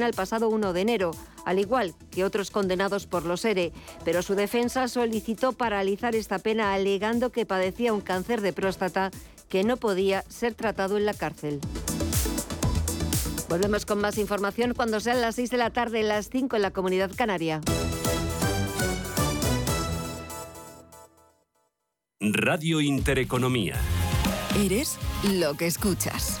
el pasado 1 de enero, al igual que otros condenados por los ERE, pero su defensa solicitó paralizar esta pena alegando que padecía un cáncer de próstata que no podía ser tratado en la cárcel. Volvemos con más información cuando sean las 6 de la tarde, las 5 en la comunidad canaria. Radio Intereconomía. Eres lo que escuchas.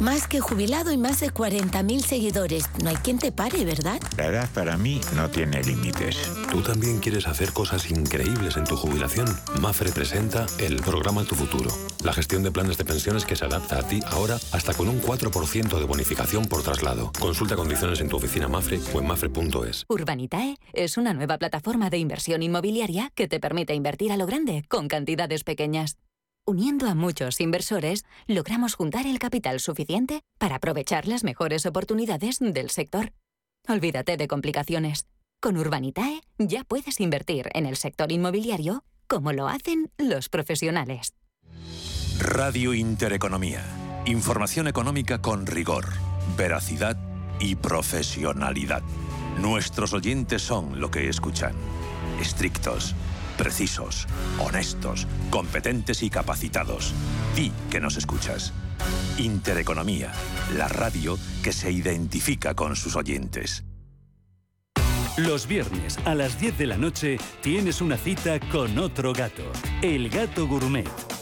Más que jubilado y más de 40.000 seguidores. No hay quien te pare, ¿verdad? La edad para mí no tiene límites. ¿Tú también quieres hacer cosas increíbles en tu jubilación? Mafre presenta el programa Tu Futuro. La gestión de planes de pensiones que se adapta a ti ahora hasta con un 4% de bonificación por traslado. Consulta condiciones en tu oficina Mafre o en mafre.es. Urbanitae es una nueva plataforma de inversión inmobiliaria que te permite invertir a lo grande con cantidades pequeñas. Uniendo a muchos inversores, logramos juntar el capital suficiente para aprovechar las mejores oportunidades del sector. Olvídate de complicaciones. Con Urbanitae ya puedes invertir en el sector inmobiliario como lo hacen los profesionales. Radio Intereconomía. Información económica con rigor, veracidad y profesionalidad. Nuestros oyentes son lo que escuchan. Estrictos precisos, honestos, competentes y capacitados. Di que nos escuchas. Intereconomía, la radio que se identifica con sus oyentes. Los viernes a las 10 de la noche tienes una cita con otro gato, el gato gourmet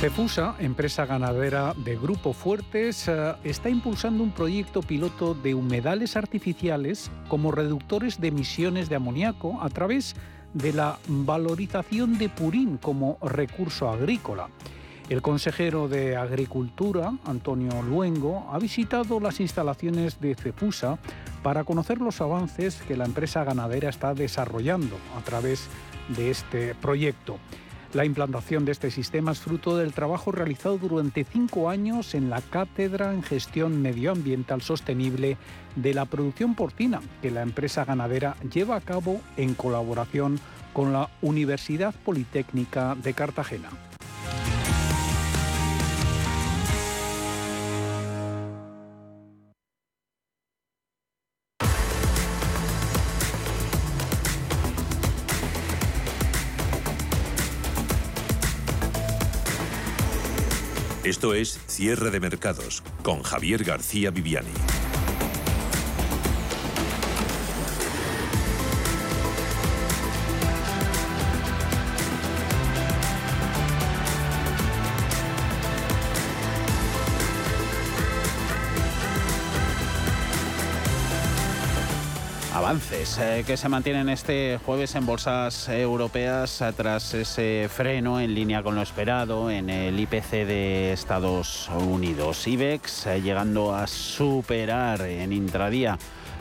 Cefusa, empresa ganadera de Grupo Fuertes, eh, está impulsando un proyecto piloto de humedales artificiales como reductores de emisiones de amoníaco a través de la valorización de purín como recurso agrícola. El consejero de Agricultura, Antonio Luengo, ha visitado las instalaciones de Cefusa para conocer los avances que la empresa ganadera está desarrollando a través de este proyecto. La implantación de este sistema es fruto del trabajo realizado durante cinco años en la Cátedra en Gestión Medioambiental Sostenible de la Producción Porcina, que la empresa ganadera lleva a cabo en colaboración con la Universidad Politécnica de Cartagena. Esto es Cierre de Mercados con Javier García Viviani. Avances eh, que se mantienen este jueves en bolsas europeas eh, tras ese freno en línea con lo esperado en el IPC de Estados Unidos. IBEX eh, llegando a superar en intradía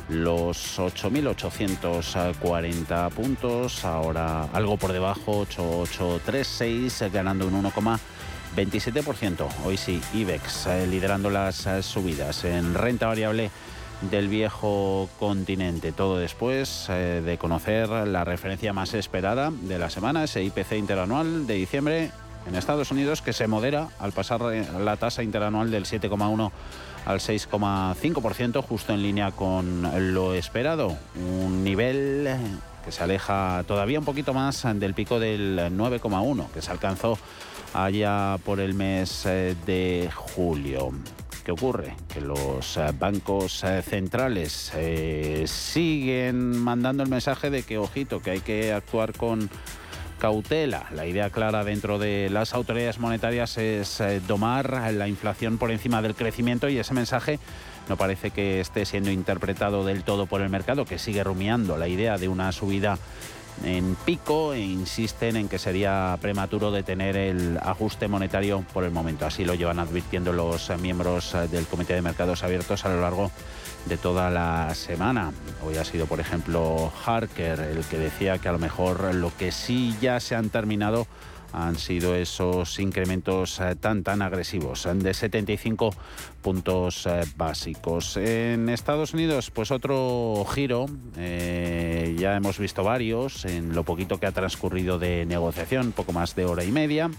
los 8.840 puntos, ahora algo por debajo, 8.836, ganando un 1,27%. Hoy sí, IBEX liderando las subidas en renta variable del viejo continente. Todo después eh, de conocer la referencia más esperada de la semana, ese IPC interanual de diciembre en Estados Unidos, que se modera al pasar eh, la tasa interanual del 7,1 al 6,5%, justo en línea con lo esperado. Un nivel que se aleja todavía un poquito más del pico del 9,1 que se alcanzó allá por el mes eh, de julio. ¿Qué ocurre? Que los eh, bancos eh, centrales siguen mandando el mensaje de que, ojito, que hay que actuar con cautela. La idea clara dentro de las autoridades monetarias es domar la inflación por encima del crecimiento y ese mensaje no parece que esté siendo interpretado del todo por el mercado, que sigue rumiando la idea de una subida en pico e insisten en que sería prematuro detener el ajuste monetario por el momento. Así lo llevan advirtiendo los miembros del Comité de Mercados Abiertos a lo largo de toda la semana. Hoy ha sido, por ejemplo, Harker el que decía que a lo mejor lo que sí ya se han terminado han sido esos incrementos eh, tan tan agresivos de 75 puntos eh, básicos. En Estados Unidos, pues otro giro, eh, ya hemos visto varios en lo poquito que ha transcurrido de negociación, poco más de hora y media.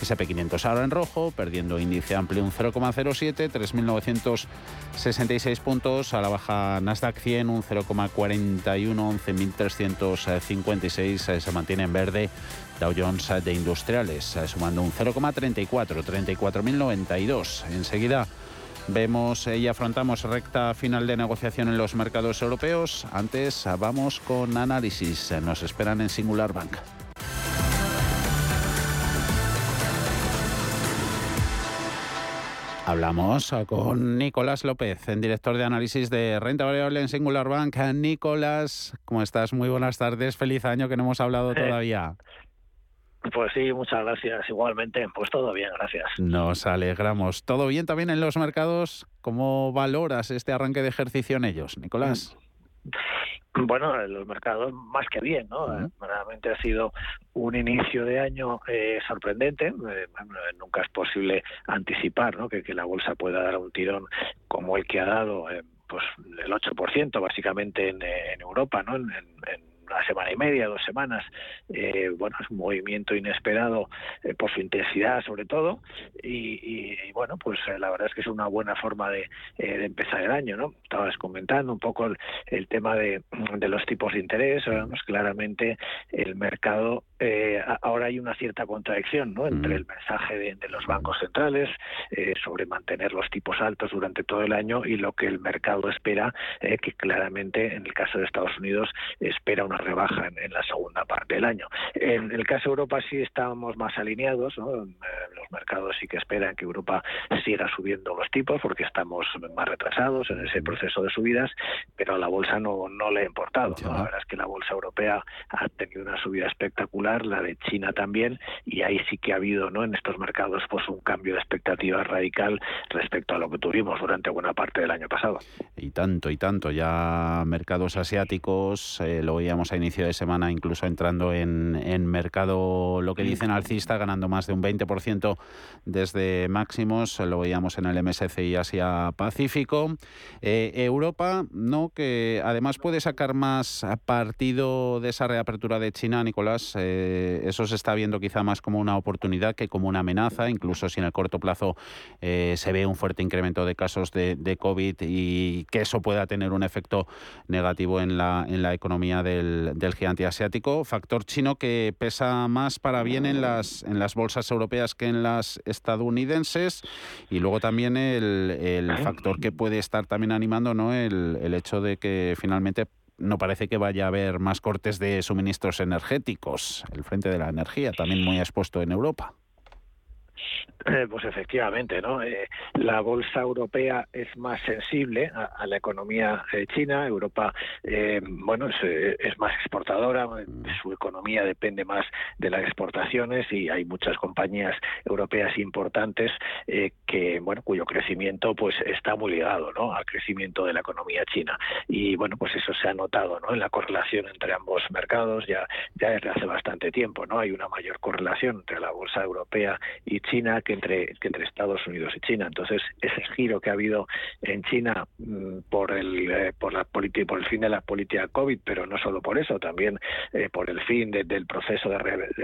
SP500 ahora en rojo, perdiendo índice amplio un 0,07, 3.966 puntos. A la baja Nasdaq 100 un 0,41, 11.356. Se mantiene en verde Dow Jones de Industriales, sumando un 0,34, 34.092. Enseguida vemos y afrontamos recta final de negociación en los mercados europeos. Antes vamos con análisis. Nos esperan en Singular Bank. Hablamos con Nicolás López, en director de análisis de renta variable en Singular Bank. Nicolás, ¿cómo estás? Muy buenas tardes. Feliz año que no hemos hablado todavía. Pues sí, muchas gracias. Igualmente, pues todo bien, gracias. Nos alegramos. ¿Todo bien también en los mercados? ¿Cómo valoras este arranque de ejercicio en ellos, Nicolás? Bueno, en los mercados más que bien, ¿no? Realmente ha sido un inicio de año eh, sorprendente. Eh, nunca es posible anticipar ¿no? que, la bolsa pueda dar un tirón como el que ha dado, eh, pues el 8% básicamente en, Europa, ¿no? en una semana y media, dos semanas. Eh, bueno, es un movimiento inesperado eh, por su intensidad sobre todo y, bueno, pues eh, la verdad es que es una buena forma de, empezar el año, ¿no? Estabas comentando un poco el, tema de, los tipos de interés, pues claramente el mercado ahora hay una cierta contradicción ¿no? entre el mensaje de, los bancos centrales sobre mantener los tipos altos durante todo el año y lo que el mercado espera, que claramente en el caso de Estados Unidos espera una rebaja en, la segunda parte del año. En el caso de Europa sí estamos más alineados, ¿no? Eh, los mercados sí que esperan que Europa siga subiendo los tipos porque estamos más retrasados en ese proceso de subidas, pero a la bolsa no, no le ha importado. La verdad es que la bolsa europea ha tenido una subida espectacular, la de China también, y ahí sí que ha habido ¿no? en estos mercados pues un cambio de expectativa radical respecto a lo que tuvimos durante buena parte del año pasado. Y tanto, y tanto, ya mercados asiáticos, eh, lo veíamos a inicio de semana, incluso entrando en, en mercado, lo que dicen alcista, ganando más de un 20% desde máximos, lo veíamos en el MSCI Asia Pacífico. Eh, Europa, ¿no? que además puede sacar más partido de esa reapertura de China, Nicolás, eh, eso se está viendo quizá más como una oportunidad que como una amenaza, incluso si en el corto plazo eh, se ve un fuerte incremento de casos de, COVID y que eso pueda tener un efecto negativo en la, en la economía del, gigante asiático, factor chino que pesa más para bien en las, en las bolsas europeas que en las estadounidenses y luego también el, factor que puede estar también animando ¿no? el hecho de que finalmente no parece que vaya a haber más cortes de suministros energéticos. El frente de la energía también muy expuesto en Europa. Eh, pues efectivamente, ¿no? Eh, la bolsa europea es más sensible a, la economía eh, china. Europa, bueno, es, más exportadora. Su economía depende más de las exportaciones y hay muchas compañías europeas importantes que, bueno, cuyo crecimiento, pues, está muy ligado, ¿no? Al crecimiento de la economía china. Y bueno, pues eso se ha notado, ¿no? En la correlación entre ambos mercados ya ya desde hace bastante tiempo, ¿no? Hay una mayor correlación entre la bolsa europea y China China que entre, que entre Estados Unidos y China. Entonces, ese giro que ha habido en China mm, por el, eh, por, la por el fin de la política COVID, pero no solo por eso, también eh, por el fin del proceso de,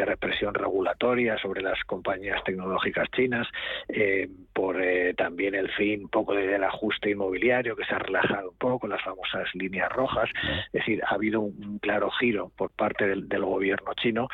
represión regulatoria sobre las compañías tecnológicas chinas, eh, por también el fin un poco del ajuste inmobiliario que se ha relajado un poco, las famosas líneas rojas. Es decir, ha habido un, claro giro por parte del, del gobierno chino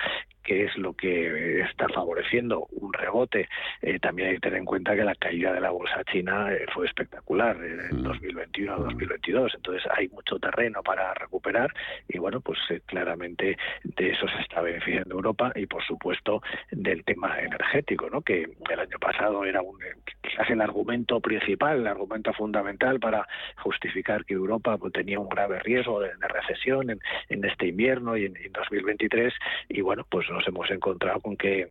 que es lo que está favoreciendo un rebote. Eh, también hay que tener en cuenta que la caída de la bolsa china eh, fue espectacular en 2021 2022, mm. entonces hay mucho terreno para recuperar y bueno, pues eh, claramente de eso se está beneficiando Europa y por supuesto del tema energético, ¿no? que el año pasado era un, quizás el argumento principal, el argumento fundamental para justificar que Europa pues, tenía un grave riesgo de, recesión en, en, este invierno y en, en 2023 y bueno, pues nos hemos encontrado con que eh,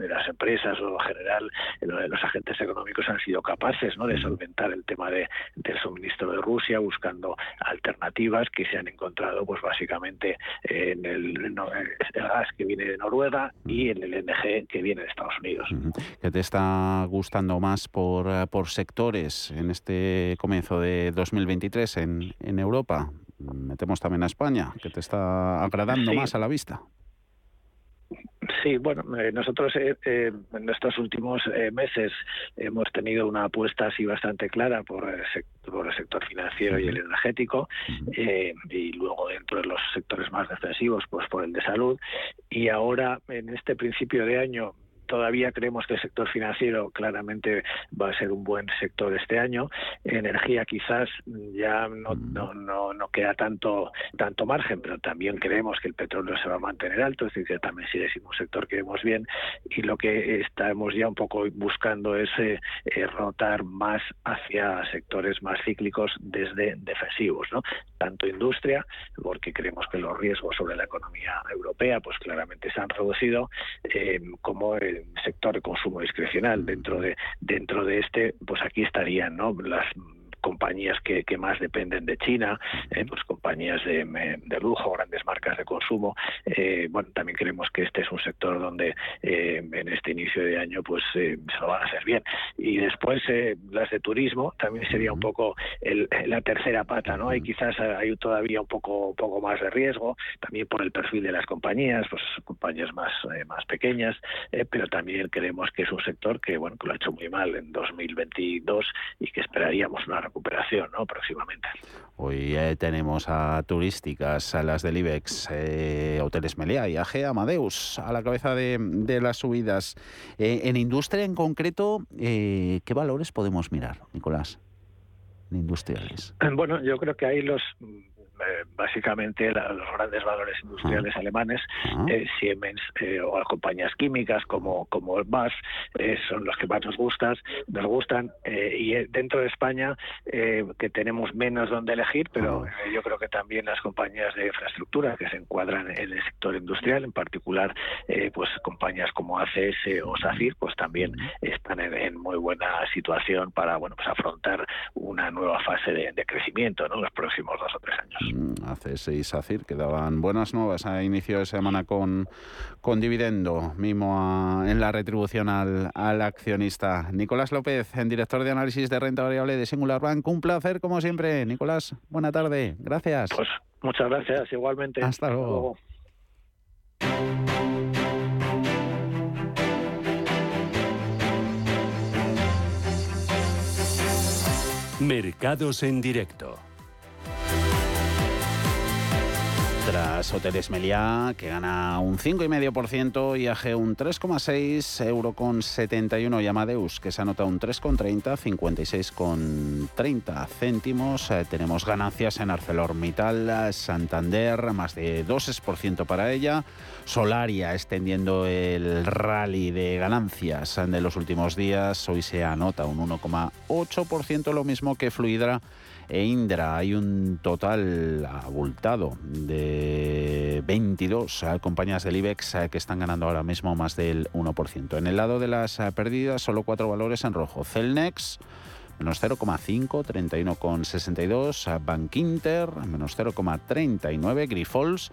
las empresas o en general los agentes económicos han sido capaces ¿no? de solventar el tema de, del suministro de Rusia buscando alternativas que se han encontrado pues básicamente en el, gas que viene de Noruega y en el LNG que viene de Estados Unidos. ¿Qué te está gustando más por, eh, por sectores en este comienzo de 2023 en, en Europa? Metemos también a España, que te está agradando más a la vista. Sí, bueno, eh, nosotros eh, eh, en estos últimos meses hemos tenido una apuesta así bastante clara por el, sector, el sector financiero y el energético, y luego dentro de los sectores más defensivos, pues por el de salud. Y ahora, en este principio de año, Todavía creemos que el sector financiero claramente va a ser un buen sector este año. Energía quizás ya no, no, no, queda tanto, tanto margen, pero también creemos que el petróleo se va a mantener alto, es decir, que también sigue siendo un sector que vemos bien. Y lo que estamos ya un poco buscando es eh, eh, rotar más hacia sectores más cíclicos desde defensivos, ¿no? Tanto industria, porque creemos que los riesgos sobre la economía europea pues claramente se han reducido, eh, como el sector de consumo discrecional dentro de dentro de este pues aquí estarían no las compañías que, que más dependen de China, eh, pues compañías de, de, lujo, grandes marcas de consumo. Eh, bueno, también creemos que este es un sector donde eh, en este inicio de año pues se lo van a hacer bien. Y después las de turismo también sería un poco el, la tercera pata, ¿no? Hay quizás hay todavía un poco, un poco más de riesgo, también por el perfil de las compañías, pues compañías más, más pequeñas, pero también creemos que es un sector que, bueno, que lo ha hecho muy mal en 2022 y que esperaríamos una recuperación ¿no? próximamente. Hoy eh, tenemos a turísticas, a las del IBEX, eh, Hoteles Meliá y AG Amadeus a la cabeza de, las subidas. Eh, en industria en concreto, ¿qué valores podemos mirar, Nicolás? Industriales. Bueno, yo creo que ahí los eh, básicamente los grandes valores industriales ah. alemanes, ah. eh, Siemens eh, o compañías químicas como, como BAS son los que más nos gustan, nos gustan y dentro de España que tenemos menos donde elegir, pero ah. yo creo que también las compañías de infraestructura que se encuadran en el sector industrial, en particular pues compañías como ACS o SACIR, pues también están en, muy buena situación para bueno pues afrontar una nueva fase de, de crecimiento en los próximos dos o tres años. Hace seis ACIR que daban buenas nuevas a inicio de semana con, con dividendo, mimo en la retribución al, al, accionista. Nicolás López, en director de análisis de renta variable de Singular Bank. Un placer, como siempre. Nicolás, buena tarde. Gracias. Pues muchas gracias, igualmente. Hasta luego. Mercados en directo. Tras Hoteles Meliá, que gana un 5,5%, IAG un 3,6%, Euro con 71 y Amadeus, que se anota un 3,30, 56,30 céntimos. Eh, tenemos ganancias en ArcelorMittal, Santander, más de 2% para ella. Solaria extendiendo el rally de ganancias de los últimos días. Hoy se anota un 1,8%, lo mismo que Fluidra e Indra. Hay un total abultado de 22 eh, compañías del IBEX eh, que están ganando ahora mismo más del 1%. En el lado de las eh, pérdidas, solo cuatro valores en rojo. Celnex menos 0,5, 31,62, Bank Inter, menos 0,39, Grifols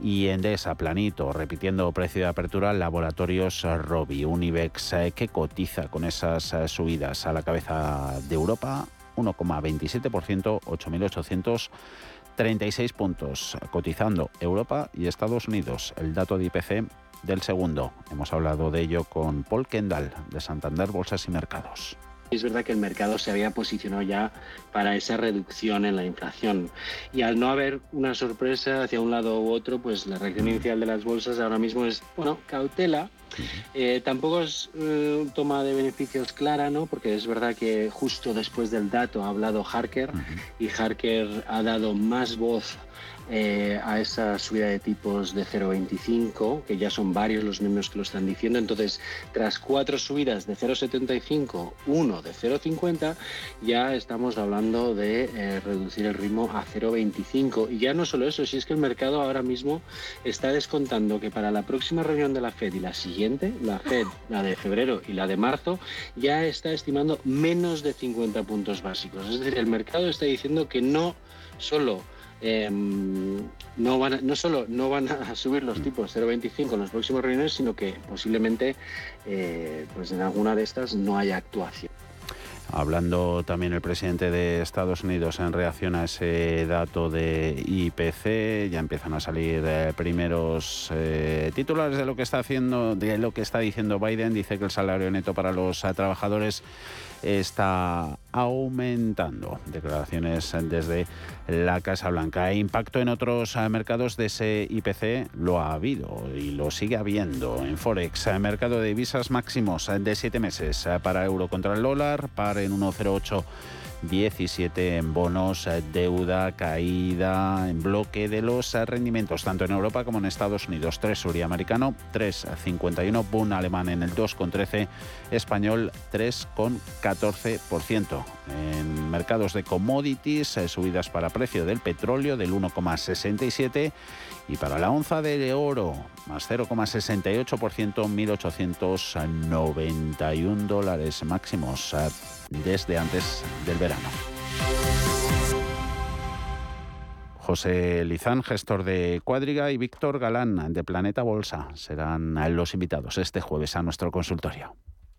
y Endesa planito, repitiendo precio de apertura, Laboratorios Robi, Univex, eh, que cotiza con esas eh, subidas a la cabeza de Europa, 1,27%, 8.836 puntos, cotizando Europa y Estados Unidos. El dato de IPC del segundo. Hemos hablado de ello con Paul Kendall, de Santander Bolsas y Mercados. Es verdad que el mercado se había posicionado ya para esa reducción en la inflación y al no haber una sorpresa hacia un lado u otro, pues la reacción inicial de las bolsas ahora mismo es, bueno, cautela. Eh, tampoco es eh, toma de beneficios clara, ¿no? Porque es verdad que justo después del dato ha hablado Harker y Harker ha dado más voz eh, a esa subida de tipos de 0,25, que ya son varios los miembros que lo están diciendo. Entonces, tras cuatro subidas de 0,75, uno de 0,50, ya estamos hablando de eh, reducir el ritmo a 0,25. Y ya no solo eso, si es que el mercado ahora mismo está descontando que para la próxima reunión de la Fed y la siguiente, la Fed, la de febrero y la de marzo, ya está estimando menos de 50 puntos básicos. Es decir, el mercado está diciendo que no solo Em, no, van no solo no van a subir los tipos 0,25 en los próximos reuniones, sino que posiblemente eh, pues en alguna de estas no haya actuación. Hablando también el presidente de Estados Unidos en reacción a ese dato de IPC, ya empiezan a salir eh, primeros eh, titulares de lo que está haciendo, de lo que está diciendo Biden. Dice que el salario neto para los trabajadores está aumentando. Declaraciones desde la Casa Blanca. E impacto en otros eh, mercados de ese IPC lo ha habido y lo sigue habiendo. En Forex, eh, mercado de divisas máximos de siete meses eh, para euro contra el dólar, par en 1,08 17 en bonos, eh, deuda, caída en bloque de los eh, rendimientos, tanto en Europa como en Estados Unidos. 3 americano, 3,51, Bund alemán en el 2,13, español 3,14%. En mercados de commodities, eh, subidas para precio del petróleo del 1,67 y para la onza de oro, más 0,68%, 1.891 dólares máximos desde antes del verano. José Lizán, gestor de Cuadriga, y Víctor Galán, de Planeta Bolsa, serán los invitados este jueves a nuestro consultorio.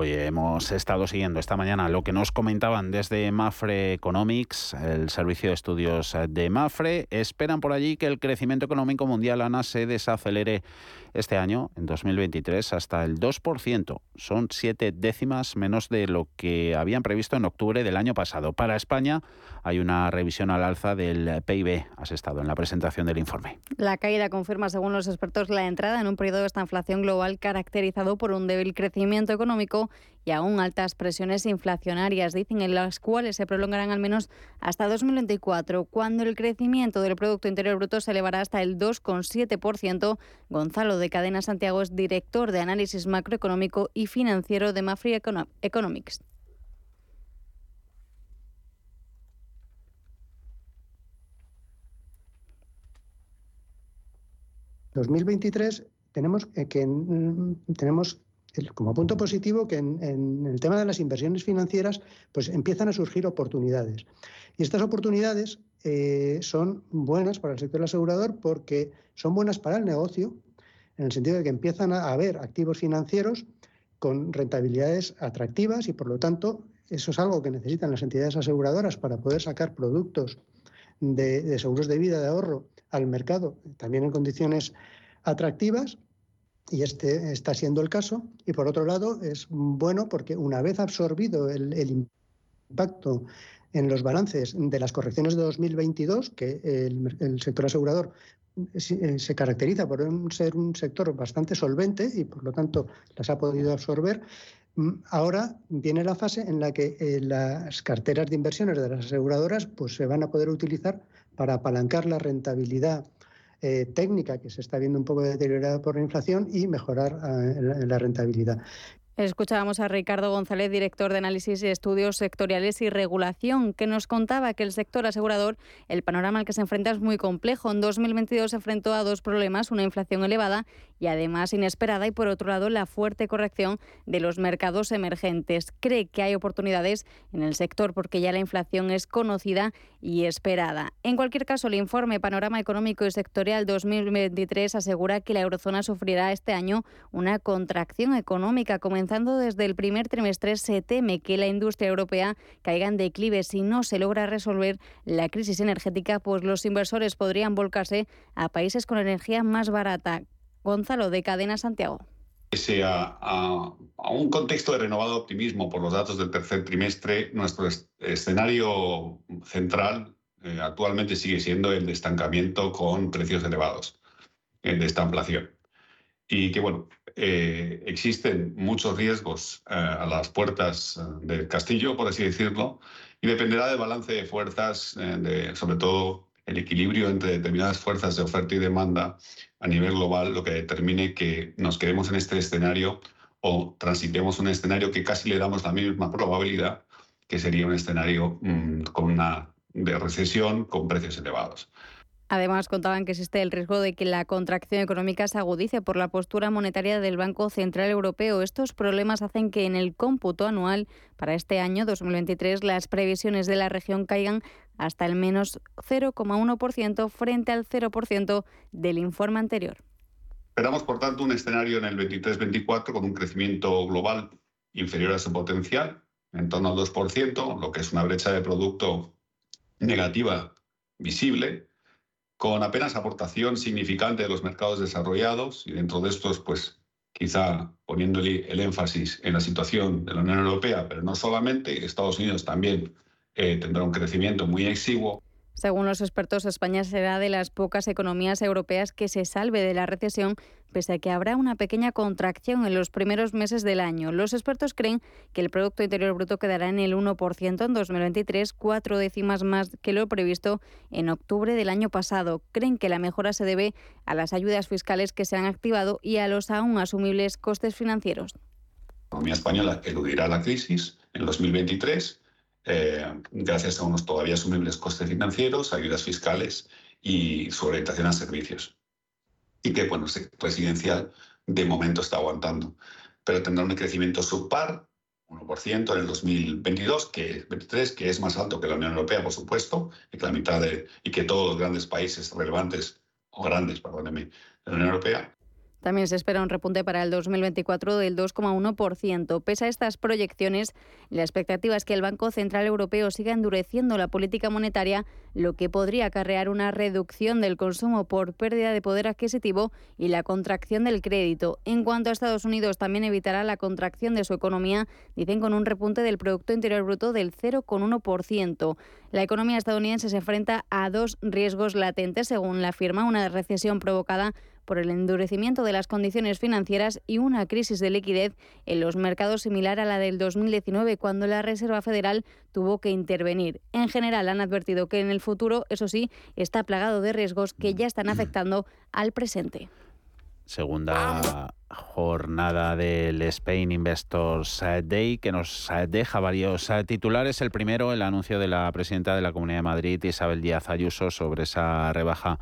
Hoy hemos estado siguiendo esta mañana lo que nos comentaban desde Mafre Economics, el servicio de estudios de Mafre. Esperan por allí que el crecimiento económico mundial, Ana, se desacelere este año, en 2023, hasta el 2%. Son siete décimas menos de lo que habían previsto en octubre del año pasado. Para España hay una revisión al alza del PIB. Has estado en la presentación del informe. La caída confirma, según los expertos, la entrada en un periodo de esta inflación global caracterizado por un débil crecimiento económico y aún altas presiones inflacionarias, dicen, en las cuales se prolongarán al menos hasta 2024, cuando el crecimiento del Producto Interior Bruto se elevará hasta el 2,7%. Gonzalo de Cadena Santiago es director de análisis macroeconómico y financiero de Mafri Economics. 2023 tenemos que tenemos como punto positivo que en, el tema de las inversiones financieras pues empiezan a surgir oportunidades. Y estas oportunidades eh, son buenas para el sector asegurador porque son buenas para el negocio, en el sentido de que empiezan a haber activos financieros con rentabilidades atractivas y por lo tanto eso es algo que necesitan las entidades aseguradoras para poder sacar productos de, de seguros de vida, de ahorro al mercado, también en condiciones atractivas y este está siendo el caso. Y por otro lado, es bueno porque una vez absorbido el, impacto en los balances de las correcciones de 2022, que el, sector asegurador eh, se caracteriza por ser un sector bastante solvente y por lo tanto las ha podido absorber, mm, ahora viene la fase en la que eh, las carteras de inversiones de las aseguradoras pues, se van a poder utilizar para apalancar la rentabilidad eh, técnica que se está viendo un poco deteriorada por la inflación y mejorar eh, la, rentabilidad. Escuchábamos a Ricardo González, director de análisis y estudios sectoriales y regulación, que nos contaba que el sector asegurador, el panorama al que se enfrenta es muy complejo. En 2022 se enfrentó a dos problemas, una inflación elevada y además inesperada y por otro lado la fuerte corrección de los mercados emergentes. Cree que hay oportunidades en el sector porque ya la inflación es conocida y esperada. En cualquier caso, el informe Panorama Económico y Sectorial 2023 asegura que la eurozona sufrirá este año una contracción económica comenzando desde el primer trimestre, se teme que la industria europea caiga en declive si no se logra resolver la crisis energética, pues los inversores podrían volcarse a países con energía más barata. Gonzalo, de Cadena Santiago. Pese a, un contexto de renovado optimismo por los datos del tercer trimestre, nuestro escenario central eh, actualmente sigue siendo el de estancamiento con precios elevados, el de esta inflación. Y que, bueno, eh, existen muchos riesgos eh, a las puertas eh, del castillo, por así decirlo, y dependerá del balance de fuerzas, sobre todo el equilibrio entre determinadas fuerzas de oferta y demanda a nivel global, lo que determine que nos quedemos en este escenario o transitemos un escenario que casi le damos la misma probabilidad, que sería un escenario mm, con una de recesión con precios elevados. Además, contaban que existe el riesgo de que la contracción económica se agudice por la postura monetaria del Banco Central Europeo. Estos problemas hacen que en el cómputo anual para este año 2023 las previsiones de la región caigan hasta el menos 0,1% frente al 0% del informe anterior. Esperamos, por tanto, un escenario en el 23-24 con un crecimiento global inferior a su potencial, en torno al 2%, lo que es una brecha de producto negativa visible con apenas aportación significante de los mercados desarrollados y dentro de estos, pues quizá poniéndole el énfasis en la situación de la Unión Europea, pero no solamente, Estados Unidos también eh, tendrá un crecimiento muy exiguo. Según los expertos, España será de las pocas economías europeas que se salve de la recesión, pese a que habrá una pequeña contracción en los primeros meses del año. Los expertos creen que el Producto Interior Bruto quedará en el 1% en 2023, cuatro décimas más que lo previsto en octubre del año pasado. Creen que la mejora se debe a las ayudas fiscales que se han activado y a los aún asumibles costes financieros. La economía española eludirá la crisis en 2023 eh, gracias a unos todavía asumibles costes financieros, ayudas fiscales y su orientación a servicios. Y que, bueno, el residencial de momento está aguantando, pero tendrá un crecimiento subpar, 1% en el 2022, que, 23, que es más alto que la Unión Europea, por supuesto, y que la mitad de, y que todos los grandes países relevantes, o grandes, perdóneme, de la Unión Europea, también se espera un repunte para el 2024 del 2,1%. Pese a estas proyecciones, la expectativa es que el Banco Central Europeo siga endureciendo la política monetaria, lo que podría acarrear una reducción del consumo por pérdida de poder adquisitivo y la contracción del crédito. En cuanto a Estados Unidos, también evitará la contracción de su economía, dicen con un repunte del Producto Interior Bruto del 0,1%. La economía estadounidense se enfrenta a dos riesgos latentes, según la firma, una recesión provocada por el endurecimiento de las condiciones financieras y una crisis de liquidez en los mercados similar a la del 2019, cuando la Reserva Federal tuvo que intervenir. En general, han advertido que en el futuro, eso sí, está plagado de riesgos que ya están afectando al presente. Segunda jornada del Spain Investors Day que nos deja varios titulares. El primero, el anuncio de la presidenta de la Comunidad de Madrid, Isabel Díaz Ayuso, sobre esa rebaja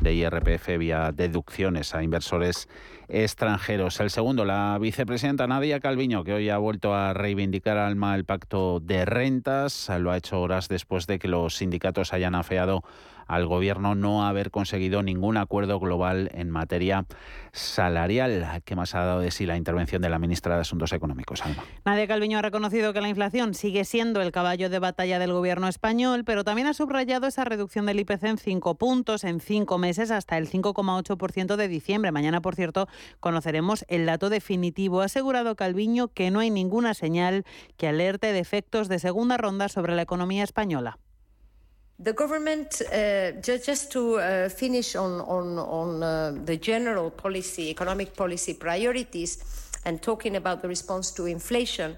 de IRPF vía deducciones a inversores extranjeros. El segundo, la vicepresidenta Nadia Calviño, que hoy ha vuelto a reivindicar alma el pacto de rentas. Lo ha hecho horas después de que los sindicatos hayan afeado al gobierno no haber conseguido ningún acuerdo global en materia salarial. ¿Qué más ha dado de sí la intervención de la ministra de Asuntos Económicos, Alma? Nadia Calviño ha reconocido que la inflación sigue siendo el caballo de batalla del gobierno español, pero también ha subrayado esa reducción del IPC en cinco puntos en cinco meses hasta el 5,8% de diciembre. Mañana, por cierto, conoceremos el dato definitivo. Ha asegurado Calviño que no hay ninguna señal que alerte de efectos de segunda ronda sobre la economía española. The government, uh, just, to uh, finish on, on, on uh, the general policy, economic policy priorities, and talking about the response to inflation,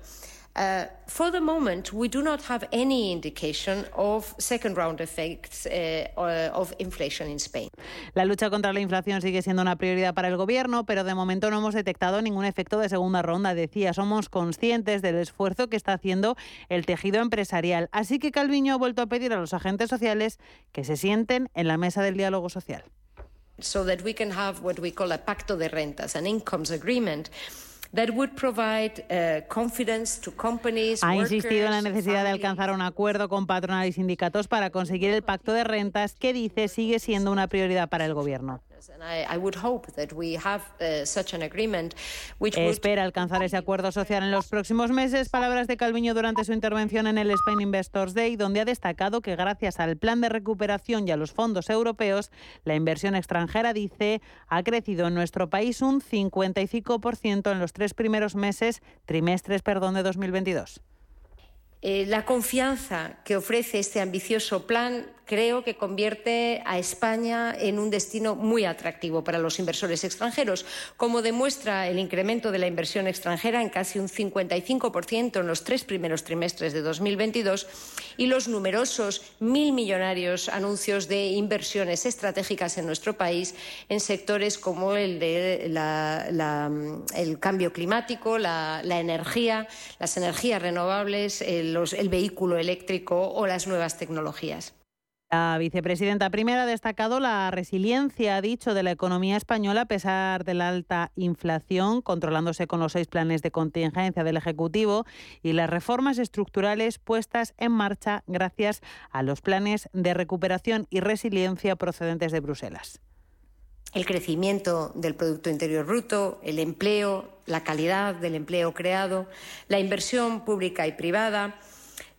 Uh, for the moment, we do not have any indication of second round effects uh, uh, of inflation in Spain. La lucha contra la inflación sigue siendo una prioridad para el gobierno, pero de momento no hemos detectado ningún efecto de segunda ronda. Decía, somos conscientes del esfuerzo que está haciendo el tejido empresarial. Así que Calviño ha vuelto a pedir a los agentes sociales que se sienten en la mesa del diálogo social. So that we can have what we call a pacto de rentas, an incomes agreement that would provide uh, confidence to companies, ha insistido en la necesidad de alcanzar un acuerdo con patronal y sindicatos para conseguir el pacto de rentas que dice sigue siendo una prioridad para el gobierno. Espera alcanzar ese acuerdo social en los próximos meses. Palabras de Calviño durante su intervención en el Spain Investors Day, donde ha destacado que gracias al plan de recuperación y a los fondos europeos, la inversión extranjera, dice, ha crecido en nuestro país un 55% en los tres primeros meses, trimestres, perdón, de 2022. Eh, la confianza que ofrece este ambicioso plan creo que convierte a España en un destino muy atractivo para los inversores extranjeros, como demuestra el incremento de la inversión extranjera en casi un 55% en los tres primeros trimestres de 2022 y los numerosos mil millonarios anuncios de inversiones estratégicas en nuestro país en sectores como el de el cambio climático, la, energía, las energías renovables, el vehículo eléctrico o las nuevas tecnologías. La vicepresidenta primera ha destacado la resiliencia, ha dicho, de la economía española a pesar de la alta inflación, controlándose con los seis planes de contingencia del Ejecutivo y las reformas estructurales puestas en marcha gracias a los planes de recuperación y resiliencia procedentes de Bruselas. El crecimiento del Producto Interior Bruto, el empleo, la calidad del empleo creado, la inversión pública y privada,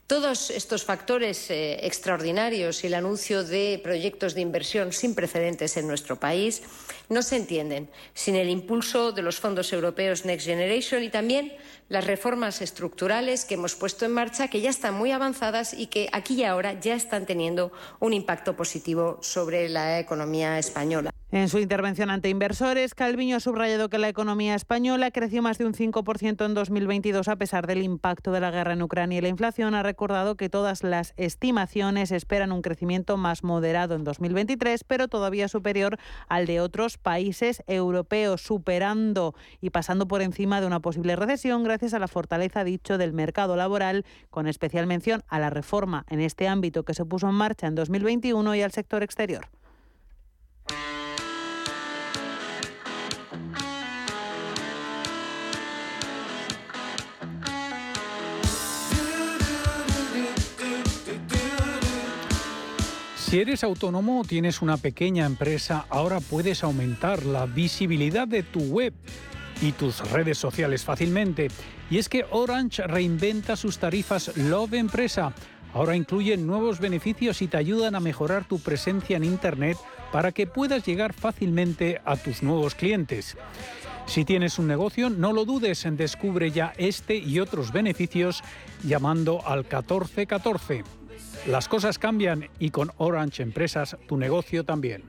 todos estos factores eh, extraordinarios y el anuncio de proyectos de inversión sin precedentes en nuestro país no se entienden sin el impulso de los fondos europeos Next Generation y también las reformas estructurales que hemos puesto en marcha, que ya están muy avanzadas y que aquí y ahora ya están teniendo un impacto positivo sobre la economía española. En su intervención ante inversores, Calviño ha subrayado que la economía española creció más de un 5% en 2022 a pesar del impacto de la guerra en Ucrania y la inflación. Ha recordado que todas las estimaciones esperan un crecimiento más moderado en 2023, pero todavía superior al de otros países europeos, superando y pasando por encima de una posible recesión gracias a la fortaleza, dicho, del mercado laboral, con especial mención a la reforma en este ámbito que se puso en marcha en 2021 y al sector exterior. Si eres autónomo o tienes una pequeña empresa, ahora puedes aumentar la visibilidad de tu web y tus redes sociales fácilmente. Y es que Orange reinventa sus tarifas Love Empresa. Ahora incluyen nuevos beneficios y te ayudan a mejorar tu presencia en Internet para que puedas llegar fácilmente a tus nuevos clientes. Si tienes un negocio, no lo dudes, en descubre ya este y otros beneficios llamando al 1414. Las cosas cambian y con Orange Empresas tu negocio también.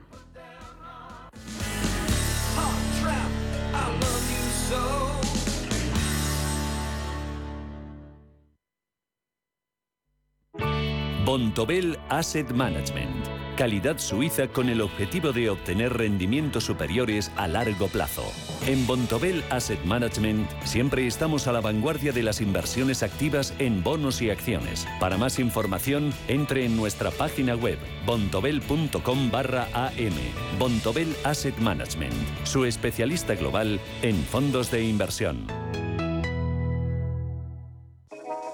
Bontobel Asset Management Calidad suiza con el objetivo de obtener rendimientos superiores a largo plazo. En Bontobel Asset Management siempre estamos a la vanguardia de las inversiones activas en bonos y acciones. Para más información, entre en nuestra página web bontobel.com barra am. Bontobel Asset Management, su especialista global en fondos de inversión.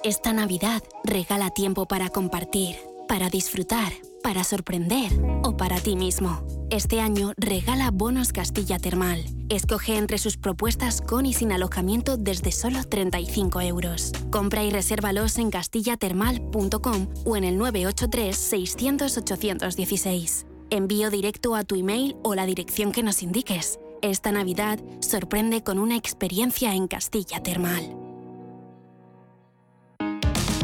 Esta Navidad regala tiempo para compartir, para disfrutar para sorprender o para ti mismo. Este año regala bonos Castilla Termal. Escoge entre sus propuestas con y sin alojamiento desde solo 35 euros. Compra y resérvalos en castillatermal.com o en el 983 600 816. Envío directo a tu email o la dirección que nos indiques. Esta Navidad sorprende con una experiencia en Castilla Termal.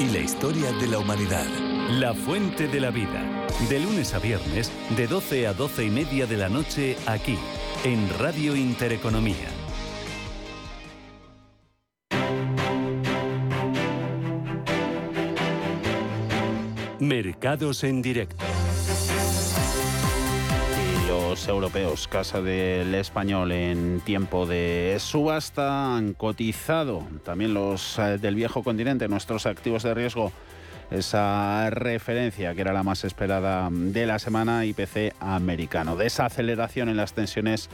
y la historia de la humanidad. La fuente de la vida. De lunes a viernes, de 12 a 12 y media de la noche, aquí, en Radio Intereconomía. Mercados en directo. Europeos, Casa del Español, en tiempo de subasta, han cotizado también los eh, del viejo continente, nuestros activos de riesgo esa referencia que era la más esperada de la semana IPC americano. De esa aceleración en las tensiones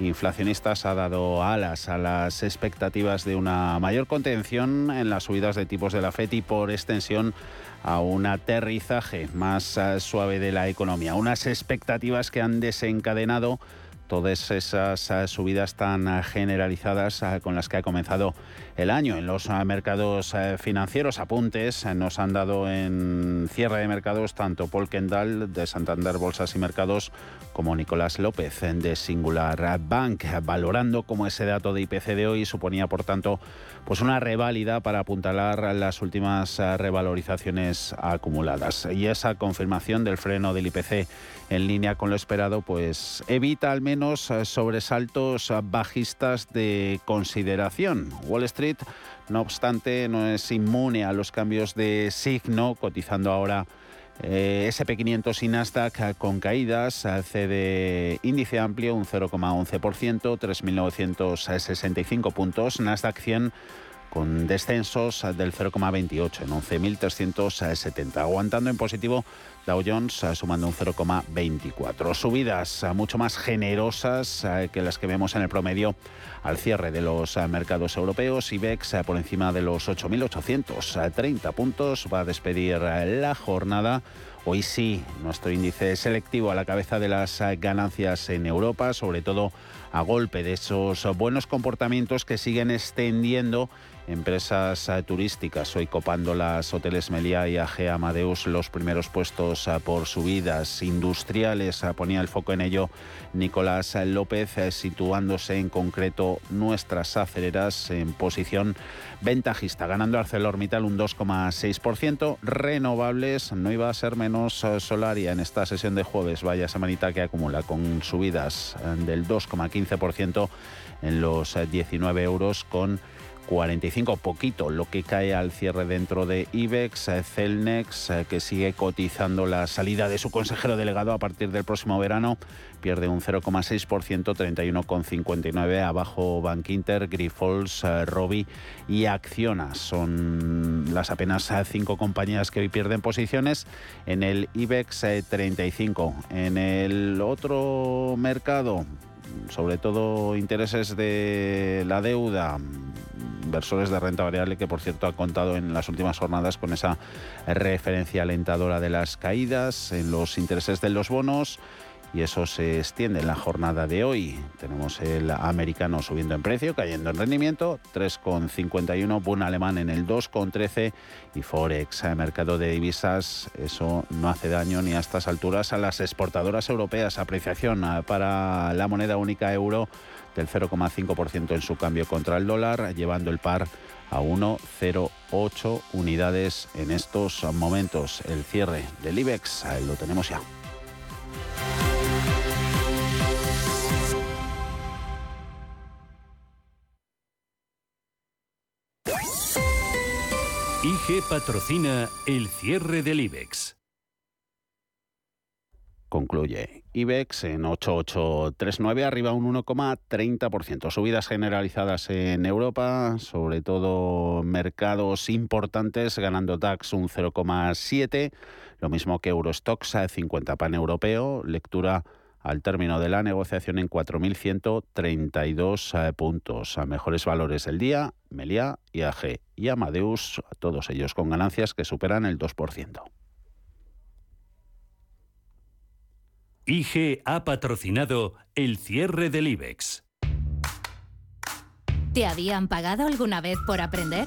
inflacionistas ha dado alas a las expectativas de una mayor contención en las subidas de tipos de la FED y por extensión a un aterrizaje más eh, suave de la economía. Unas expectativas que han desencadenado todas esas eh, subidas tan eh, generalizadas eh, con las que ha comenzado el año. En los mercados financieros, apuntes nos han dado en cierre de mercados tanto Paul Kendall de Santander Bolsas y Mercados como Nicolás López de Singular Bank, valorando como ese dato de IPC de hoy suponía, por tanto, pues una reválida para apuntalar las últimas revalorizaciones acumuladas. Y esa confirmación del freno del IPC en línea con lo esperado, pues evita al menos eh, sobresaltos bajistas de consideración. Wall Street, no obstante, no es inmune a los cambios de signo, cotizando ahora eh, SP500 y Nasdaq eh, con caídas, cede índice amplio un 0,11%, 3.965 puntos, Nasdaq 100 con descensos del 0,28 en 11.370, aguantando en positivo Dow Jones eh, sumando un 0,24. Subidas eh, mucho más generosas eh, que las que vemos en el promedio al cierre de los mercados europeos. IBEX por encima de los 8.830 puntos va a despedir la jornada. Hoy sí, nuestro índice selectivo a la cabeza de las ganancias en Europa, sobre todo a golpe de esos buenos comportamientos que siguen extendiendo empresas eh, turísticas, hoy copando las hoteles Meliá y AG Amadeus los primeros puestos eh, por subidas industriales. Eh, ponía el foco en ello Nicolás López, situándose en concreto nuestras aceleras en posición ventajista, ganando ArcelorMittal un 2,6%. Renovables no iba a ser menos solaria en esta sesión de jueves, vaya semanita que acumula con subidas del 2,15% en los 19 euros con 45, poquito lo que cae al cierre dentro de IBEX, eh, Celnex, eh, que sigue cotizando la salida de su consejero delegado a partir del próximo verano, pierde un 0,6%, 31,59, abajo Bank Inter, Grifols, eh, Robi y Acciona. Son las apenas cinco compañías que hoy pierden posiciones en el IBEX 35. En el otro mercado, sobre todo intereses de la deuda, inversores de renta variable que por cierto ha contado en las últimas jornadas con esa referencia alentadora de las caídas en los intereses de los bonos y eso se extiende en la jornada de hoy. Tenemos el americano subiendo en precio, cayendo en rendimiento, 3,51, Bun alemán en el 2,13 y Forex, el mercado de divisas, eso no hace daño ni a estas alturas a las exportadoras europeas. Apreciación ah, para la moneda única euro del 0,5% en su cambio contra el dólar, llevando el par a 1,08 unidades en estos momentos. El cierre del IBEX lo tenemos ya. IG patrocina el cierre del IBEX concluye. IBEX en 8839, arriba un 1,30%. Subidas generalizadas en Europa, sobre todo mercados importantes, ganando DAX un 0,7%, lo mismo que Eurostox 50 pan europeo, lectura al término de la negociación en 4.132 eh, puntos. A mejores valores del día, Meliá, IAG y Amadeus, todos ellos con ganancias que superan el 2%. IG ha patrocinado el cierre del IBEX. ¿Te habían pagado alguna vez por aprender?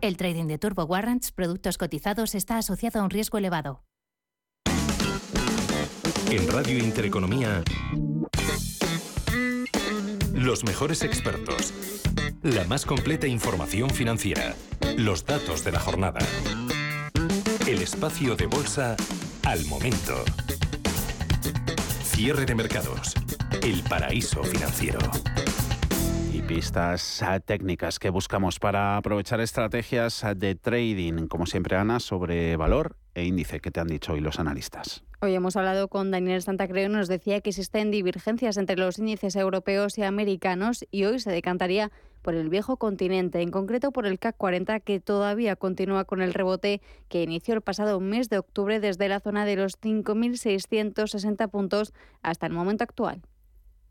El trading de Turbo Warrants, productos cotizados, está asociado a un riesgo elevado. En Radio Intereconomía, los mejores expertos, la más completa información financiera, los datos de la jornada, el espacio de bolsa al momento, cierre de mercados, el paraíso financiero pistas ah, técnicas que buscamos para aprovechar estrategias de trading, como siempre Ana, sobre valor e índice que te han dicho hoy los analistas. Hoy hemos hablado con Daniel Santacreo, nos decía que existen divergencias entre los índices europeos y americanos y hoy se decantaría por el viejo continente, en concreto por el CAC 40 que todavía continúa con el rebote que inició el pasado mes de octubre desde la zona de los 5.660 puntos hasta el momento actual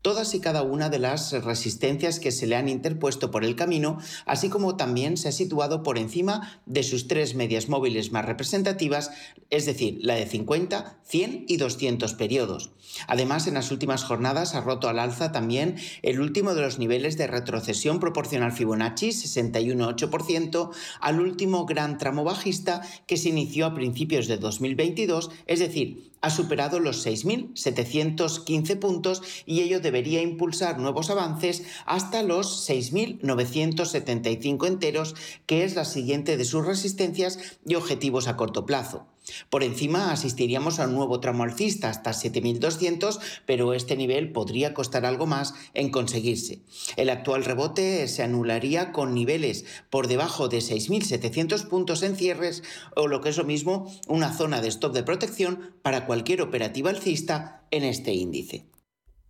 todas y cada una de las resistencias que se le han interpuesto por el camino, así como también se ha situado por encima de sus tres medias móviles más representativas, es decir, la de 50, 100 y 200 periodos. Además, en las últimas jornadas ha roto al alza también el último de los niveles de retrocesión proporcional Fibonacci, 61,8%, al último gran tramo bajista que se inició a principios de 2022, es decir, ha superado los 6.715 puntos y ello debería impulsar nuevos avances hasta los 6.975 enteros, que es la siguiente de sus resistencias y objetivos a corto plazo. Por encima asistiríamos a un nuevo tramo alcista hasta 7.200, pero este nivel podría costar algo más en conseguirse. El actual rebote se anularía con niveles por debajo de 6.700 puntos en cierres o lo que es lo mismo una zona de stop de protección para cualquier operativa alcista en este índice.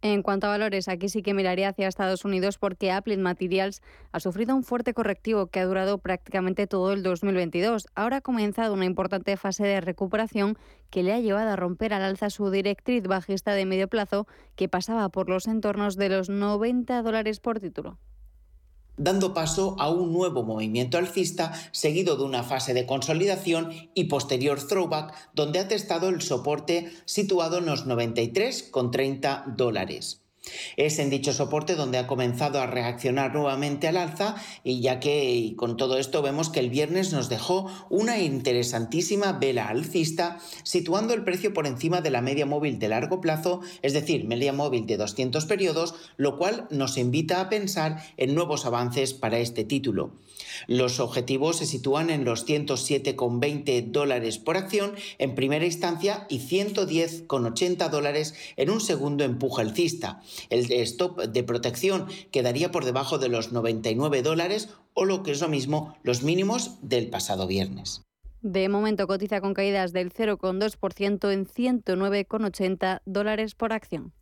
En cuanto a valores, aquí sí que miraría hacia Estados Unidos porque Apple Materials ha sufrido un fuerte correctivo que ha durado prácticamente todo el 2022. Ahora ha comenzado una importante fase de recuperación que le ha llevado a romper al alza su directriz bajista de medio plazo que pasaba por los entornos de los 90 dólares por título dando paso a un nuevo movimiento alcista seguido de una fase de consolidación y posterior throwback donde ha testado el soporte situado en los 93,30 dólares. Es en dicho soporte donde ha comenzado a reaccionar nuevamente al alza y ya que con todo esto vemos que el viernes nos dejó una interesantísima vela alcista situando el precio por encima de la media móvil de largo plazo, es decir, media móvil de 200 periodos, lo cual nos invita a pensar en nuevos avances para este título. Los objetivos se sitúan en los 107,20 dólares por acción en primera instancia y 110,80 dólares en un segundo empuje alcista. El stop de protección quedaría por debajo de los 99 dólares o lo que es lo mismo los mínimos del pasado viernes. De momento cotiza con caídas del 0,2% en 109,80 dólares por acción.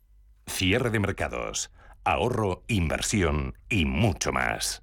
Cierre de mercados, ahorro, inversión y mucho más.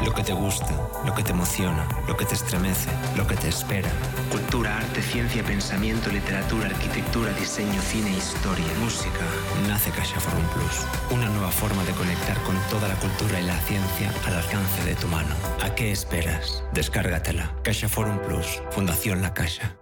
Lo que te gusta, lo que te emociona, lo que te estremece, lo que te espera. Cultura, arte, ciencia, pensamiento, literatura, arquitectura, diseño, cine, historia, música. Nace Caixa Forum Plus. Una nueva forma de conectar con toda la cultura y la ciencia al alcance de tu mano. ¿A qué esperas? Descárgatela. Caixa Forum Plus. Fundación La Caixa.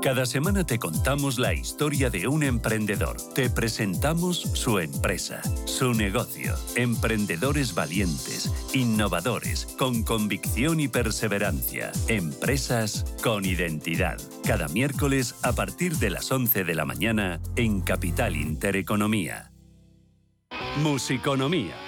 Cada semana te contamos la historia de un emprendedor. Te presentamos su empresa, su negocio. Emprendedores valientes, innovadores, con convicción y perseverancia. Empresas con identidad. Cada miércoles a partir de las 11 de la mañana en Capital Intereconomía. Musiconomía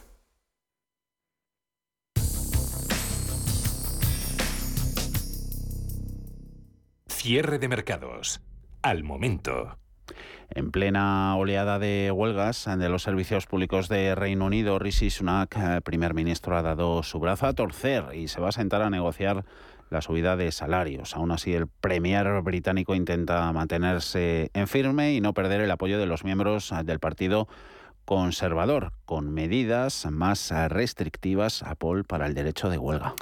Cierre de mercados. Al momento. En plena oleada de huelgas de los servicios públicos de Reino Unido, Rishi Sunak, eh, primer ministro, ha dado su brazo a torcer y se va a sentar a negociar la subida de salarios. Aún así, el premier británico intenta mantenerse en firme y no perder el apoyo de los miembros del partido conservador, con medidas más restrictivas a Paul para el derecho de huelga.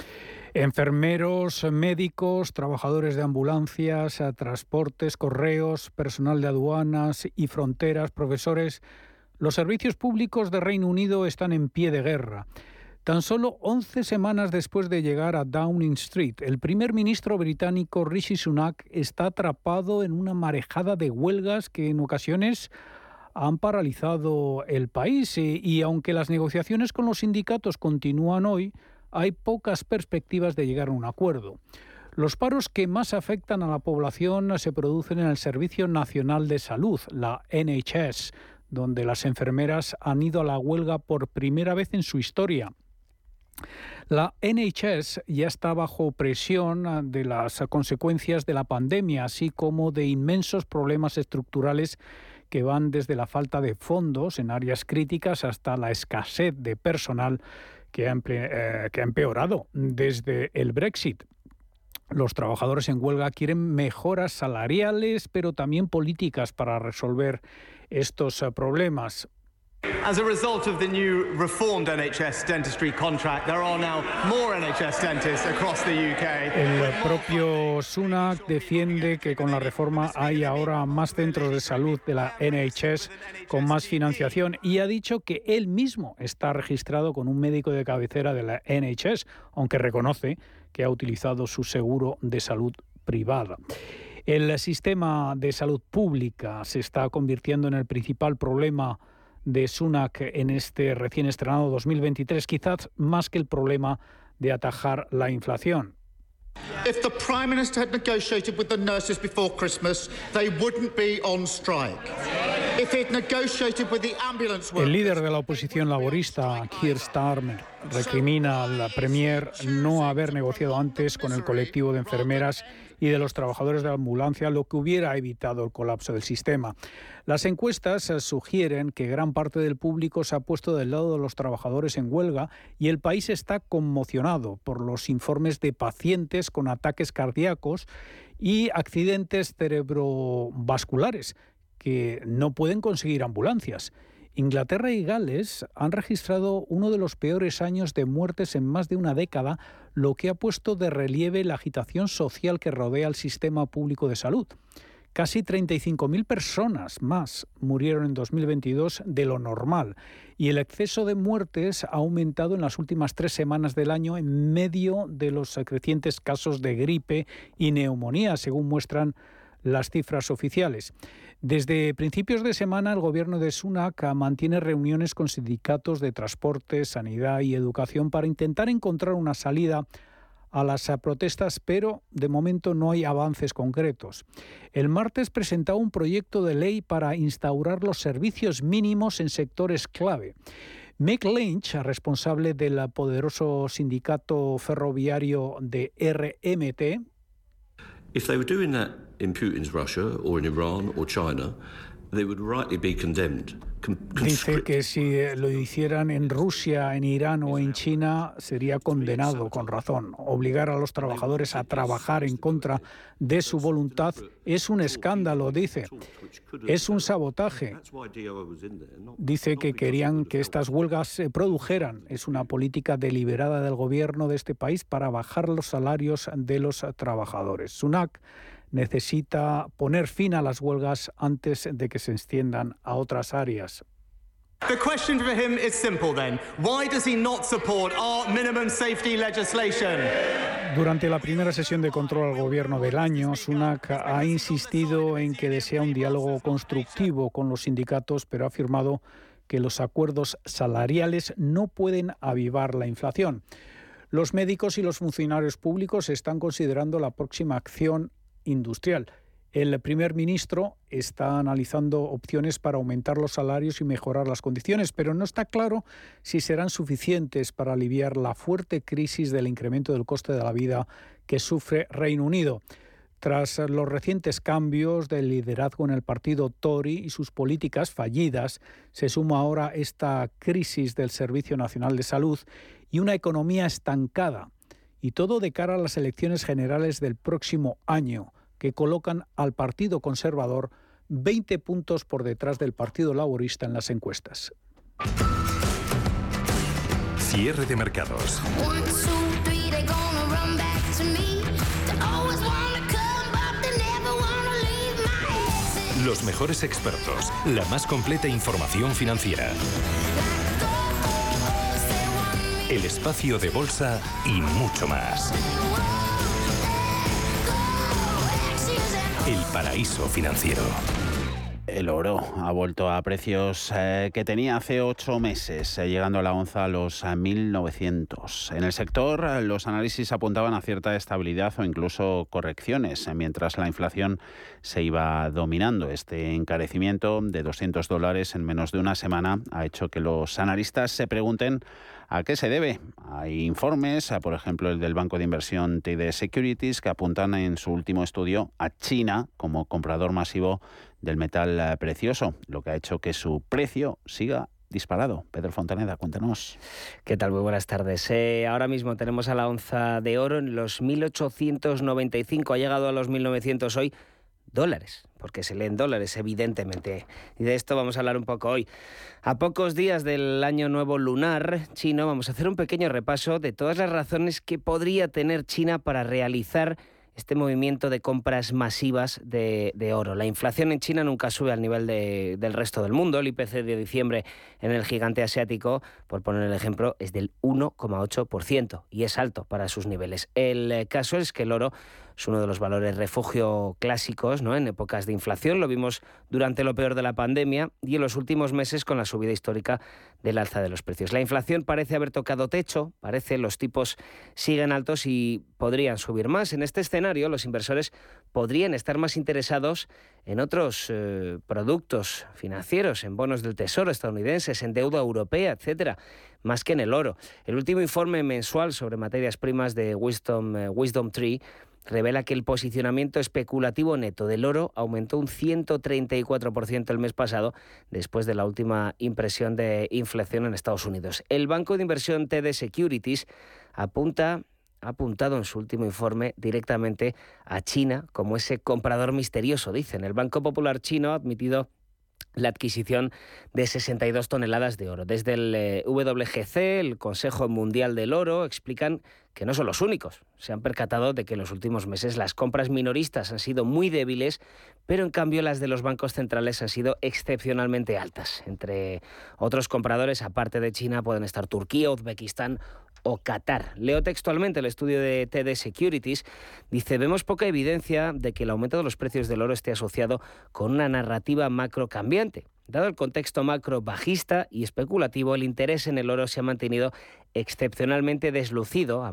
Enfermeros, médicos, trabajadores de ambulancias, eh, transportes, correos, personal de aduanas y fronteras, profesores. Los servicios públicos de Reino Unido están en pie de guerra. Tan solo 11 semanas después de llegar a Downing Street, el primer ministro británico Rishi Sunak está atrapado en una marejada de huelgas que en ocasiones han paralizado el país y, y aunque las negociaciones con los sindicatos continúan hoy, hay pocas perspectivas de llegar a un acuerdo. Los paros que más afectan a la población se producen en el Servicio Nacional de Salud, la NHS, donde las enfermeras han ido a la huelga por primera vez en su historia. La NHS ya está bajo presión de las consecuencias de la pandemia, así como de inmensos problemas estructurales que van desde la falta de fondos en áreas críticas hasta la escasez de personal que ha, eh, que ha empeorado desde el Brexit. Los trabajadores en huelga quieren mejoras salariales, pero también políticas para resolver estos eh, problemas. As a result of the new reformed NHS dentistry contract, there are now more NHS dentists across the UK. El propio Sunak defiende que con la reforma hay ahora más centros de salud de la NHS con más financiación y ha dicho que él mismo está registrado con un médico de cabecera de la NHS, aunque reconoce que ha utilizado su seguro de salud privada. El sistema de salud pública se está convirtiendo en el principal problema de Sunak en este recién estrenado 2023, quizás más que el problema de atajar la inflación. If the Prime Minister had negotiated with the nurses before Christmas, they wouldn't be on strike. If he'd negotiated with the ambulance workers... El líder de la oposición laborista, Keir Starmer, recrimina al Premier no haber negociado antes con el colectivo de enfermeras y de los trabajadores de la ambulancia, lo que hubiera evitado el colapso del sistema. Las encuestas eh, sugieren que gran parte del público se ha puesto del lado de los trabajadores en huelga y el país está conmocionado por los informes de pacientes con ataques cardíacos y accidentes cerebrovasculares que no pueden conseguir ambulancias. Inglaterra y Gales han registrado uno de los peores años de muertes en más de una década, lo que ha puesto de relieve la agitación social que rodea al sistema público de salud. Casi 35.000 personas más murieron en 2022 de lo normal y el exceso de muertes ha aumentado en las últimas tres semanas del año en medio de los crecientes casos de gripe y neumonía, según muestran las cifras oficiales. Desde principios de semana, el gobierno de Sunak mantiene reuniones con sindicatos de transporte, sanidad y educación para intentar encontrar una salida a las protestas, pero de momento no hay avances concretos. El martes presentó un proyecto de ley para instaurar los servicios mínimos en sectores clave. Mick Lynch, responsable del poderoso sindicato ferroviario de RMT, If they were doing that in Putin's Russia or in Iran or China, Dice que si lo hicieran en Rusia, en Irán o en China sería condenado con razón. Obligar a los trabajadores a trabajar en contra de su voluntad es un escándalo, dice. Es un sabotaje. Dice que querían que estas huelgas se produjeran. Es una política deliberada del gobierno de este país para bajar los salarios de los trabajadores. Sunak necesita poner fin a las huelgas antes de que se extiendan a otras áreas. The question for him is simple then. Why does he not support our minimum safety legislation? Durante la primera sesión de control al gobierno del año, Sunak ha insistido en que desea un diálogo constructivo con los sindicatos, pero ha afirmado que los acuerdos salariales no pueden avivar la inflación. Los médicos y los funcionarios públicos están considerando la próxima acción industrial. El primer ministro está analizando opciones para aumentar los salarios y mejorar las condiciones, pero no está claro si serán suficientes para aliviar la fuerte crisis del incremento del coste de la vida que sufre Reino Unido. Tras los recientes cambios del liderazgo en el partido Tory y sus políticas fallidas, se suma ahora esta crisis del Servicio Nacional de Salud y una economía estancada. Y todo de cara a las elecciones generales del próximo año que colocan al Partido Conservador 20 puntos por detrás del Partido Laborista en las encuestas. Cierre de mercados. Los mejores expertos, la más completa información financiera. El espacio de bolsa y mucho más. El paraíso financiero. El oro ha vuelto a precios eh, que tenía hace ocho meses, eh, llegando a la onza a los 1.900. En el sector, eh, los análisis apuntaban a cierta estabilidad o incluso correcciones, mientras la inflación se iba dominando. Este encarecimiento de 200 dólares en menos de una semana ha hecho que los analistas se pregunten ¿A qué se debe? Hay informes, por ejemplo el del banco de inversión TD Securities, que apuntan en su último estudio a China como comprador masivo del metal eh, precioso, lo que ha hecho que su precio siga disparado. Pedro Fontaneda, cuéntanos. ¿Qué tal? Muy buenas tardes. Eh, ahora mismo tenemos a la onza de oro en los 1895, ha llegado a los 1900 hoy dólares, porque se leen dólares, evidentemente. Y de esto vamos a hablar un poco hoy. A pocos días del año nuevo lunar chino, vamos a hacer un pequeño repaso de todas las razones que podría tener China para realizar este movimiento de compras masivas de, oro. La inflación en China nunca sube al nivel del resto del mundo. El IPC de diciembre en el gigante asiático, por poner el ejemplo, es del 1,8% y es alto para sus niveles. El caso es que el oro es uno de los valores refugio clásicos ¿no? en épocas de inflación. Lo vimos durante lo peor de la pandemia y en los últimos meses con la subida histórica del alza de los precios. La inflación parece haber tocado techo, parece los tipos siguen altos y podrían subir más. En este escenario, los inversores podrían estar más interesados en otros eh, productos financieros, en bonos del Tesoro estadounidenses, en deuda europea, etcétera, más que en el oro. El último informe mensual sobre materias primas de Wisdom, eh, Wisdom Tree revela que el posicionamiento especulativo neto del oro aumentó un 134% el mes pasado después de la última impresión de inflación en Estados Unidos. El banco de inversión TD Securities apunta ha apuntado en su último informe directamente a China como ese comprador misterioso, dicen. El Banco Popular chino ha admitido la adquisición de 62 toneladas de oro. Desde el eh, WGC, el Consejo Mundial del Oro, explican que no son los únicos. Se han percatado de que en los últimos meses las compras minoristas han sido muy débiles, pero en cambio las de los bancos centrales han sido excepcionalmente altas. Entre otros compradores, aparte de China, pueden estar Turquía, Uzbekistán o Qatar. Leo textualmente el estudio de TD Securities. Dice, vemos poca evidencia de que el aumento de los precios del oro esté asociado con una narrativa macro cambiante. Dado el contexto macro bajista y especulativo, el interés en el oro se ha mantenido excepcionalmente deslucido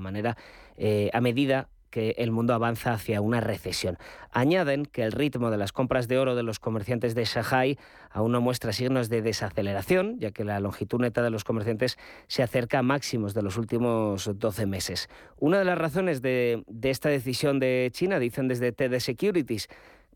eh, a medida que el mundo avanza hacia una recesión. Añaden que el ritmo de las compras de oro de los comerciantes de Shanghai aún no muestra signos de desaceleración, ya que la longitud neta de los comerciantes se acerca a máximos de los últimos 12 meses. Una de las razones de, de esta decisión de China, dicen desde TD Securities,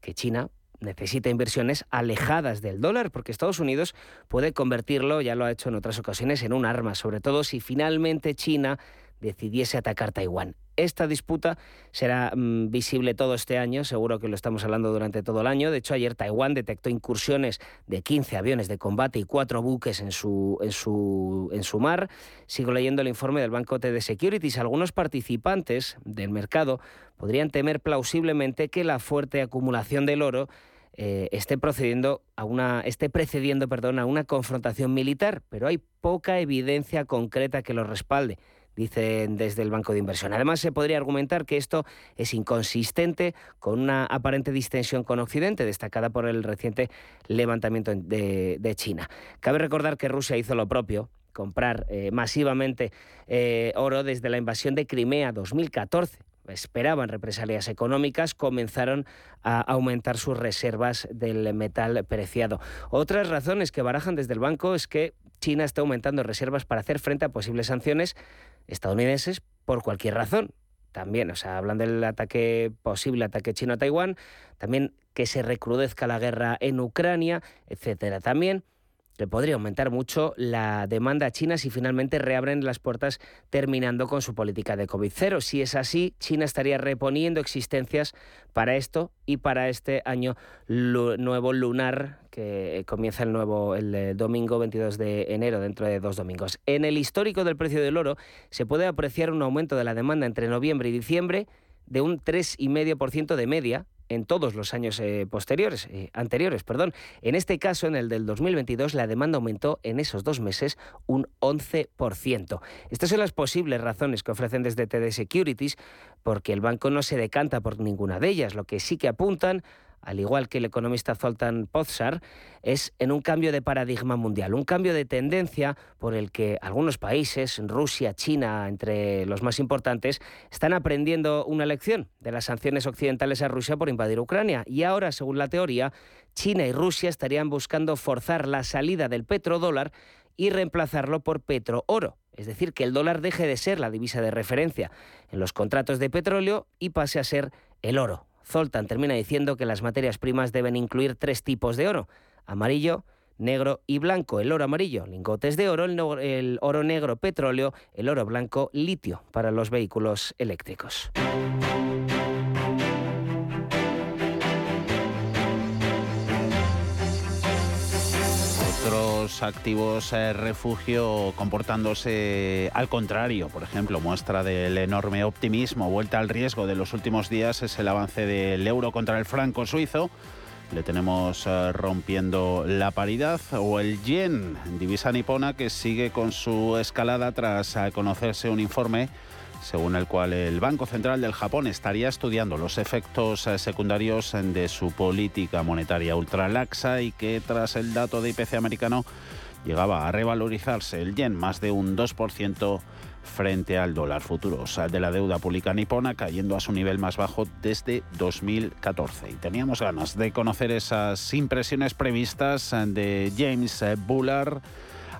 que China necesita inversiones alejadas del dólar, porque Estados Unidos puede convertirlo, ya lo ha hecho en otras ocasiones, en un arma, sobre todo si finalmente China decidiese atacar Taiwán. Esta disputa será mm, visible todo este año, seguro que lo estamos hablando durante todo el año. De hecho, ayer Taiwán detectó incursiones de 15 aviones de combate y cuatro buques en su, en su, en su mar. Sigo leyendo el informe del Banco TD Securities. Algunos participantes del mercado podrían temer plausiblemente que la fuerte acumulación del oro eh, esté procediendo a una esté precediendo perdón, a una confrontación militar, pero hay poca evidencia concreta que lo respalde dicen desde el Banco de Inversión. Además, se podría argumentar que esto es inconsistente con una aparente distensión con Occidente, destacada por el reciente levantamiento de, China. Cabe recordar que Rusia hizo lo propio comprar eh, masivamente eh, oro desde la invasión de Crimea 2014 esperaban represalias económicas, comenzaron a aumentar sus reservas del metal preciado. Otras razones que barajan desde el banco es que China está aumentando reservas para hacer frente a posibles sanciones estadounidenses por cualquier razón. También, o sea, hablan del ataque posible ataque chino a Taiwán, también que se recrudezca la guerra en Ucrania, etcétera. También le podría aumentar mucho la demanda a China si finalmente reabren las puertas terminando con su política de COVID-0. Si es así, China estaría reponiendo existencias para esto y para este año nuevo lunar que comienza el nuevo el eh, domingo 22 de enero dentro de dos domingos. En el histórico del precio del oro se puede apreciar un aumento de la demanda entre noviembre y diciembre de un 3,5% de media en todos los años eh, posteriores, eh, anteriores. Perdón. En este caso, en el del 2022, la demanda aumentó en esos dos meses un 11%. Estas son las posibles razones que ofrecen desde TD Securities, porque el banco no se decanta por ninguna de ellas. Lo que sí que apuntan al igual que el economista Zoltan Pozsar, es en un cambio de paradigma mundial, un cambio de tendencia por el que algunos países, Rusia, China, entre los más importantes, están aprendiendo una lección de las sanciones occidentales a Rusia por invadir Ucrania. Y ahora, según la teoría, China y Rusia estarían buscando forzar la salida del petrodólar y reemplazarlo por petrooro. Es decir, que el dólar deje de ser la divisa de referencia en los contratos de petróleo y pase a ser el oro, Zoltan termina diciendo que las materias primas deben incluir tres tipos de oro, amarillo, negro y blanco. El oro amarillo, lingotes de oro, el, oro negro, petróleo, el oro blanco, litio para los vehículos eléctricos. Otros activos eh, refugio comportándose al contrario. Por ejemplo, muestra del enorme optimismo, vuelta al riesgo de los últimos días es el avance del euro contra el franco suizo. Le tenemos eh, rompiendo la paridad o el yen, divisa nipona que sigue con su escalada tras eh, conocerse un informe según el cual el Banco Central del Japón estaría estudiando los efectos eh, secundarios de su política monetaria ultralaxa y que tras el dato de IPC americano llegaba a revalorizarse el yen más de un 2% frente al dólar futuro de la deuda pública nipona cayendo a su nivel más bajo desde 2014. Y teníamos ganas de conocer esas impresiones previstas de James Bullard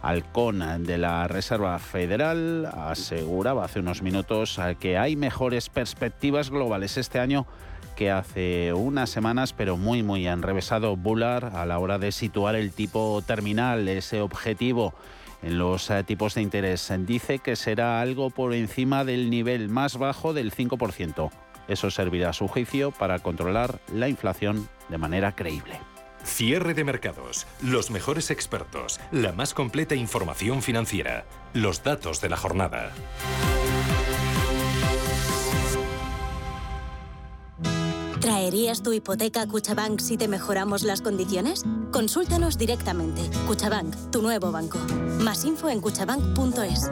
Halcón de la Reserva Federal aseguraba hace unos minutos que hay mejores perspectivas globales este año que hace unas semanas, pero muy, muy enrevesado Bullard a la hora de situar el tipo terminal, ese objetivo en los eh, tipos de interés. Dice que será algo por encima del nivel más bajo del 5%. Eso servirá a su juicio para controlar la inflación de manera creíble. Cierre de mercados, los mejores expertos, la más completa información financiera, los datos de la jornada. ¿Traerías tu hipoteca a Cuchabank si te mejoramos las condiciones? Consúltanos directamente. Cuchabank, tu nuevo banco. Más info en cuchabank.es.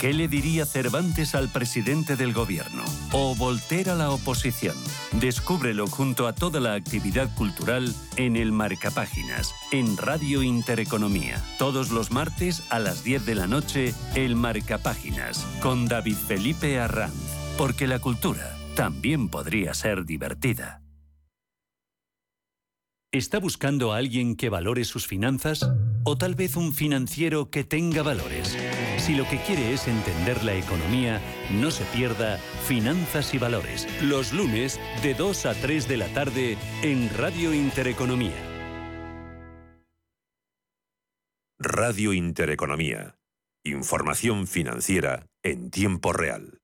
¿Qué le diría Cervantes al presidente del gobierno? ¿O Voltaire a la oposición? Descúbrelo junto a toda la actividad cultural en el Marcapáginas, en Radio Intereconomía. Todos los martes a las 10 de la noche, el Marcapáginas, con David Felipe Arranz. Porque la cultura también podría ser divertida. ¿Está buscando a alguien que valore sus finanzas? ¿O tal vez un financiero que tenga valores? Si lo que quiere es entender la economía, no se pierda Finanzas y Valores, los lunes de 2 a 3 de la tarde en Radio Intereconomía. Radio Intereconomía. Información financiera en tiempo real.